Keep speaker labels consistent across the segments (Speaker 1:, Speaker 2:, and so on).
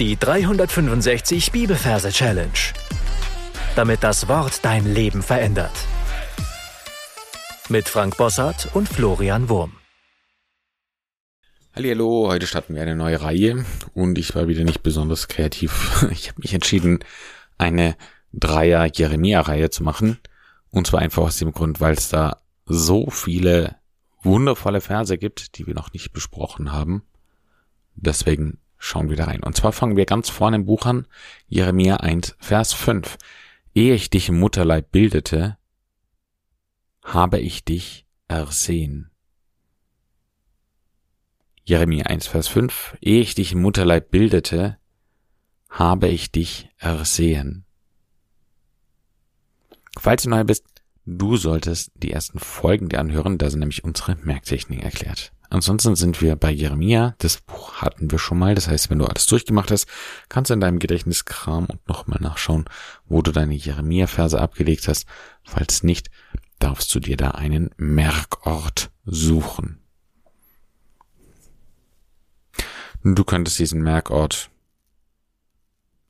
Speaker 1: Die 365 Bibelverse Challenge. Damit das Wort dein Leben verändert. Mit Frank Bossart und Florian Wurm.
Speaker 2: Hallo, heute starten wir eine neue Reihe und ich war wieder nicht besonders kreativ. Ich habe mich entschieden, eine Dreier Jeremia-Reihe zu machen. Und zwar einfach aus dem Grund, weil es da so viele wundervolle Verse gibt, die wir noch nicht besprochen haben. Deswegen schauen wir da rein. Und zwar fangen wir ganz vorne im Buch an, Jeremia 1, Vers 5. Ehe ich dich im Mutterleib bildete, habe ich dich ersehen. Jeremia 1, Vers 5. Ehe ich dich im Mutterleib bildete, habe ich dich ersehen. Falls du neu bist, du solltest die ersten Folgen dir anhören, da sind nämlich unsere Merktechniken erklärt. Ansonsten sind wir bei Jeremia. Das Buch hatten wir schon mal. Das heißt, wenn du alles durchgemacht hast, kannst du in deinem Gedächtnis kramen und nochmal nachschauen, wo du deine Jeremia-Verse abgelegt hast. Falls nicht, darfst du dir da einen Merkort suchen. Du könntest diesen Merkort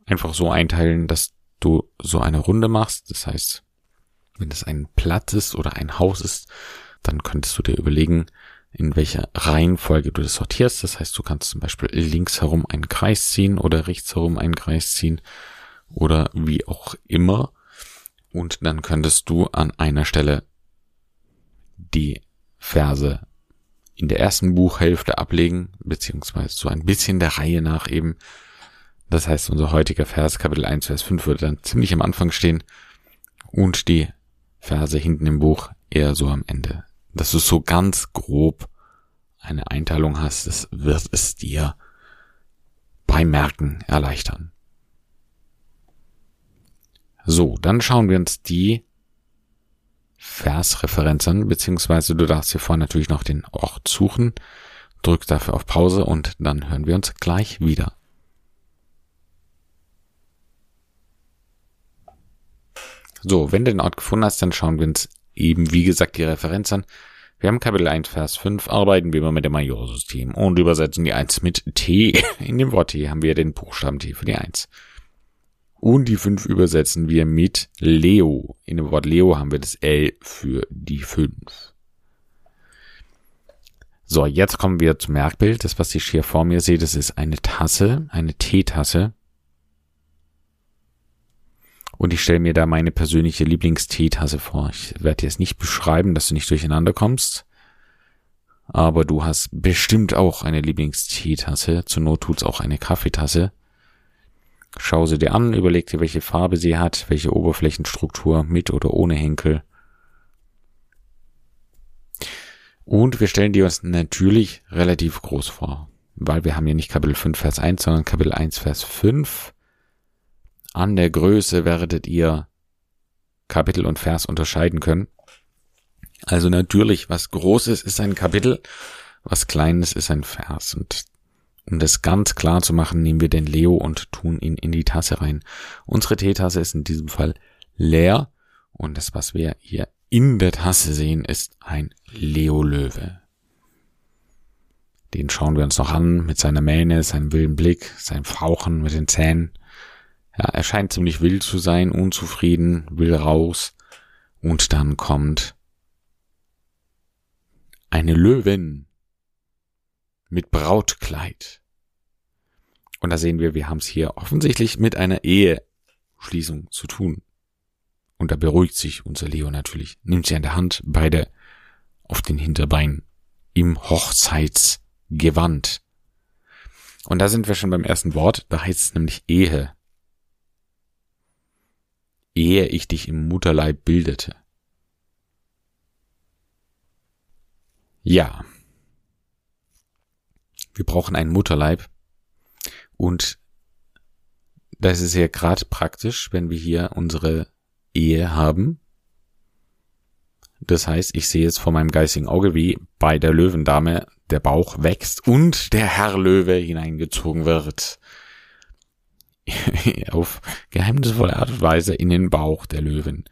Speaker 2: einfach so einteilen, dass du so eine Runde machst. Das heißt, wenn es ein Platz ist oder ein Haus ist, dann könntest du dir überlegen, in welcher Reihenfolge du das sortierst. Das heißt, du kannst zum Beispiel links herum einen Kreis ziehen oder rechts herum einen Kreis ziehen oder wie auch immer. Und dann könntest du an einer Stelle die Verse in der ersten Buchhälfte ablegen, beziehungsweise so ein bisschen der Reihe nach eben. Das heißt, unser heutiger Vers, Kapitel 1, Vers 5, würde dann ziemlich am Anfang stehen und die Verse hinten im Buch eher so am Ende dass du so ganz grob eine Einteilung hast, das wird es dir beim Merken erleichtern. So, dann schauen wir uns die Versreferenz an, beziehungsweise du darfst hier vorne natürlich noch den Ort suchen, drück dafür auf Pause und dann hören wir uns gleich wieder. So, wenn du den Ort gefunden hast, dann schauen wir uns eben wie gesagt die Referenz an. Wir haben Kapitel 1, Vers 5, arbeiten wir immer mit dem Majorsystem und übersetzen die 1 mit T. In dem Wort T haben wir den Buchstaben T für die 1. Und die 5 übersetzen wir mit Leo. In dem Wort Leo haben wir das L für die 5. So, jetzt kommen wir zum Merkbild. Das, was ich hier vor mir sehe, das ist eine Tasse, eine Teetasse. Und ich stelle mir da meine persönliche Lieblingsteetasse vor. Ich werde dir jetzt nicht beschreiben, dass du nicht durcheinander kommst. Aber du hast bestimmt auch eine Lieblingsteetasse. Zur Not tut's auch eine Kaffeetasse. Schau sie dir an, überleg dir, welche Farbe sie hat, welche Oberflächenstruktur, mit oder ohne Henkel. Und wir stellen die uns natürlich relativ groß vor, weil wir haben ja nicht Kapitel 5 Vers 1, sondern Kapitel 1 Vers 5. An der Größe werdet ihr Kapitel und Vers unterscheiden können. Also natürlich, was Großes ist ein Kapitel, was Kleines ist ein Vers. Und um das ganz klar zu machen, nehmen wir den Leo und tun ihn in die Tasse rein. Unsere Teetasse ist in diesem Fall leer und das, was wir hier in der Tasse sehen, ist ein Leo-Löwe. Den schauen wir uns noch an mit seiner Mähne, seinem wilden Blick, seinem Fauchen mit den Zähnen. Ja, er scheint ziemlich wild zu sein, unzufrieden, will raus. Und dann kommt eine Löwin mit Brautkleid. Und da sehen wir, wir haben es hier offensichtlich mit einer Eheschließung zu tun. Und da beruhigt sich unser Leo natürlich, nimmt sie an der Hand, beide auf den Hinterbeinen, im Hochzeitsgewand. Und da sind wir schon beim ersten Wort, da heißt es nämlich Ehe ehe ich dich im Mutterleib bildete. Ja. Wir brauchen einen Mutterleib. Und das ist ja gerade praktisch, wenn wir hier unsere Ehe haben. Das heißt, ich sehe es vor meinem geistigen Auge, wie bei der Löwendame der Bauch wächst und der Herr Löwe hineingezogen wird. auf geheimnisvolle Art und Weise in den Bauch der Löwen.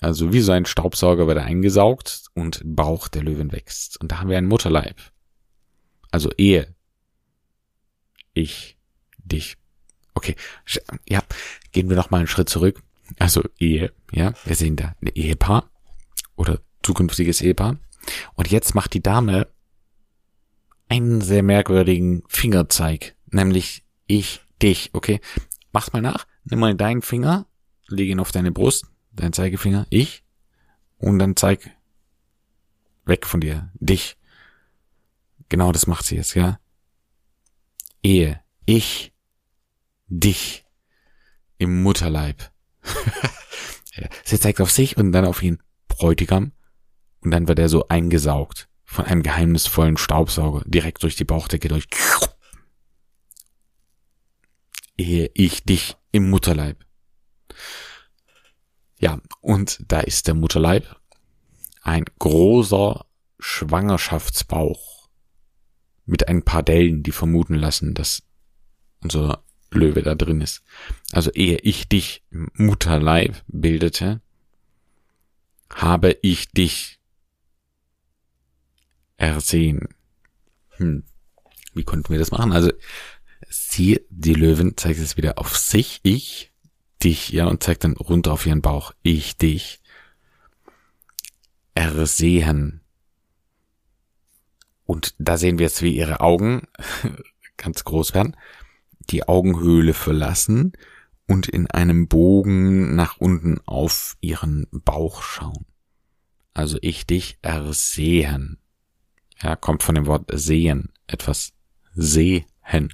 Speaker 2: Also wie so ein Staubsauger wird er eingesaugt und Bauch der Löwen wächst. Und da haben wir einen Mutterleib. Also Ehe. Ich dich Okay, ja, gehen wir noch mal einen Schritt zurück. Also Ehe, ja, wir sehen da ein Ehepaar oder zukünftiges Ehepaar. Und jetzt macht die Dame einen sehr merkwürdigen Fingerzeig, nämlich ich, dich, okay? Mach's mal nach, nimm mal deinen Finger, leg ihn auf deine Brust, dein Zeigefinger, ich, und dann zeig weg von dir, dich. Genau das macht sie jetzt, ja? Ehe, ich, dich, im Mutterleib. sie zeigt auf sich und dann auf ihn, Bräutigam, und dann wird er so eingesaugt von einem geheimnisvollen Staubsauger direkt durch die Bauchdecke durch. Ehe ich dich im Mutterleib. Ja, und da ist der Mutterleib ein großer Schwangerschaftsbauch mit ein paar Dellen, die vermuten lassen, dass unser Löwe da drin ist. Also ehe ich dich im Mutterleib bildete, habe ich dich ersehen. Hm. Wie konnten wir das machen? Also sie, die Löwin, zeigt es wieder auf sich, ich, dich, ja, und zeigt dann runter auf ihren Bauch, ich, dich. Ersehen. Und da sehen wir jetzt, wie ihre Augen ganz groß werden, die Augenhöhle verlassen und in einem Bogen nach unten auf ihren Bauch schauen. Also ich dich ersehen. Ja, kommt von dem Wort sehen, etwas sehen.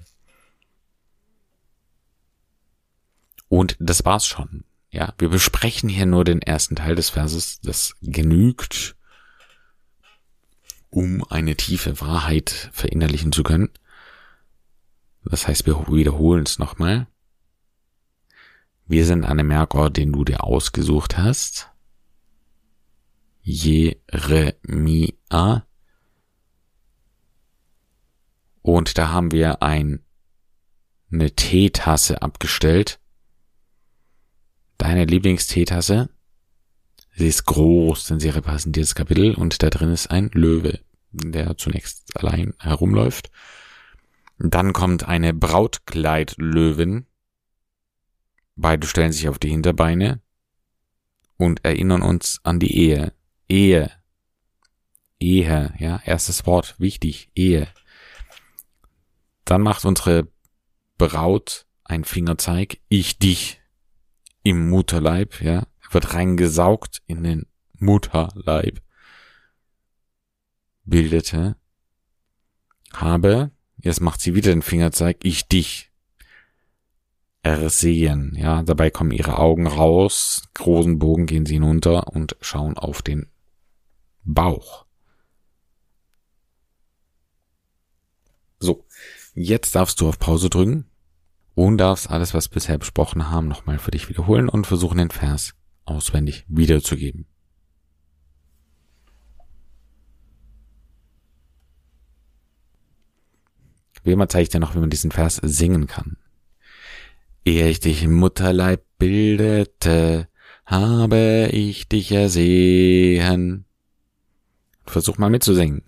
Speaker 2: Und das war's schon. Ja, wir besprechen hier nur den ersten Teil des Verses. Das genügt, um eine tiefe Wahrheit verinnerlichen zu können. Das heißt, wir wiederholen es nochmal. Wir sind an einem Merkort, den du dir ausgesucht hast. Jeremia und da haben wir ein, eine Teetasse abgestellt. Deine Lieblingsteetasse. Sie ist groß, denn sie repräsentiert das Kapitel und da drin ist ein Löwe, der zunächst allein herumläuft. Dann kommt eine Brautkleidlöwin. Beide stellen sich auf die Hinterbeine und erinnern uns an die Ehe. Ehe. Ehe, ja, erstes Wort, wichtig, Ehe. Dann macht unsere Braut ein Fingerzeig, ich dich im Mutterleib, ja, wird reingesaugt in den Mutterleib. Bildete, habe, jetzt macht sie wieder den Fingerzeig, ich dich ersehen, ja, dabei kommen ihre Augen raus, großen Bogen gehen sie hinunter und schauen auf den Bauch. So, Jetzt darfst du auf Pause drücken und darfst alles, was wir bisher besprochen haben, nochmal für dich wiederholen und versuchen, den Vers auswendig wiederzugeben. Wie immer zeige ich dir noch, wie man diesen Vers singen kann. Ehe ich dich im Mutterleib bildete, habe ich dich ersehen. Versuch mal mitzusingen.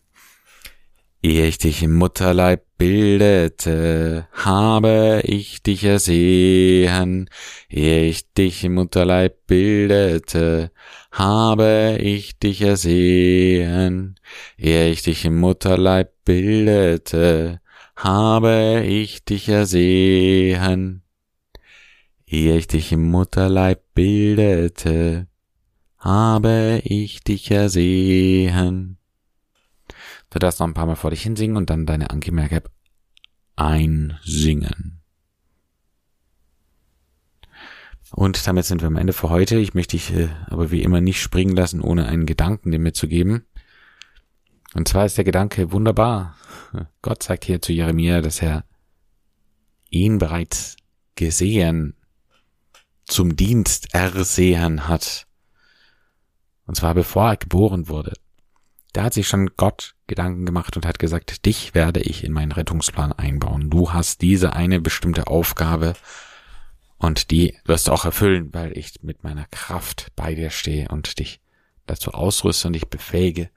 Speaker 2: Ehe ich dich im Mutterleib bildete, habe ich dich ersehen. Ehe ich dich im Mutterleib bildete, habe ich dich ersehen. Ehe ich dich im Mutterleib bildete, habe ich dich ersehen. Ehe ich dich im Mutterleib bildete, habe ich dich ersehen. Du darfst noch ein paar Mal vor dich hinsingen und dann deine Anki Merkab einsingen. Und damit sind wir am Ende für heute. Ich möchte dich äh, aber wie immer nicht springen lassen, ohne einen Gedanken dir mitzugeben. Und zwar ist der Gedanke wunderbar. Gott sagt hier zu Jeremia, dass er ihn bereits gesehen, zum Dienst ersehen hat. Und zwar bevor er geboren wurde. Da hat sich schon Gott Gedanken gemacht und hat gesagt, dich werde ich in meinen Rettungsplan einbauen. Du hast diese eine bestimmte Aufgabe und die wirst du auch erfüllen, weil ich mit meiner Kraft bei dir stehe und dich dazu ausrüste und dich befähige.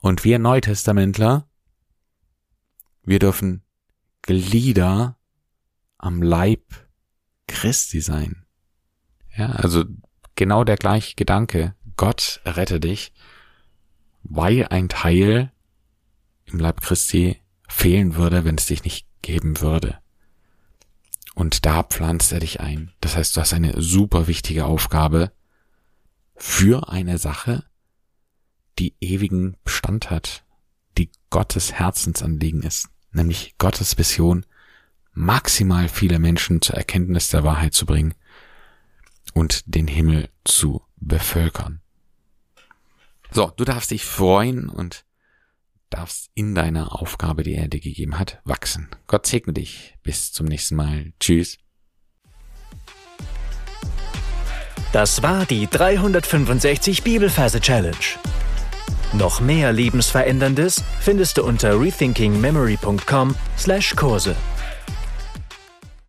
Speaker 2: Und wir Neutestamentler, wir dürfen Glieder am Leib Christi sein. Ja, also genau der gleiche Gedanke. Gott rette dich, weil ein Teil im Leib Christi fehlen würde, wenn es dich nicht geben würde. Und da pflanzt er dich ein. Das heißt, du hast eine super wichtige Aufgabe für eine Sache, die ewigen Bestand hat, die Gottes Herzensanliegen ist, nämlich Gottes Vision, maximal viele Menschen zur Erkenntnis der Wahrheit zu bringen und den Himmel zu bevölkern. So, du darfst dich freuen und darfst in deiner Aufgabe, die er dir gegeben hat, wachsen. Gott segne dich. Bis zum nächsten Mal. Tschüss.
Speaker 1: Das war die 365 Bibelferse Challenge. Noch mehr Lebensveränderndes findest du unter rethinkingmemory.com/Kurse.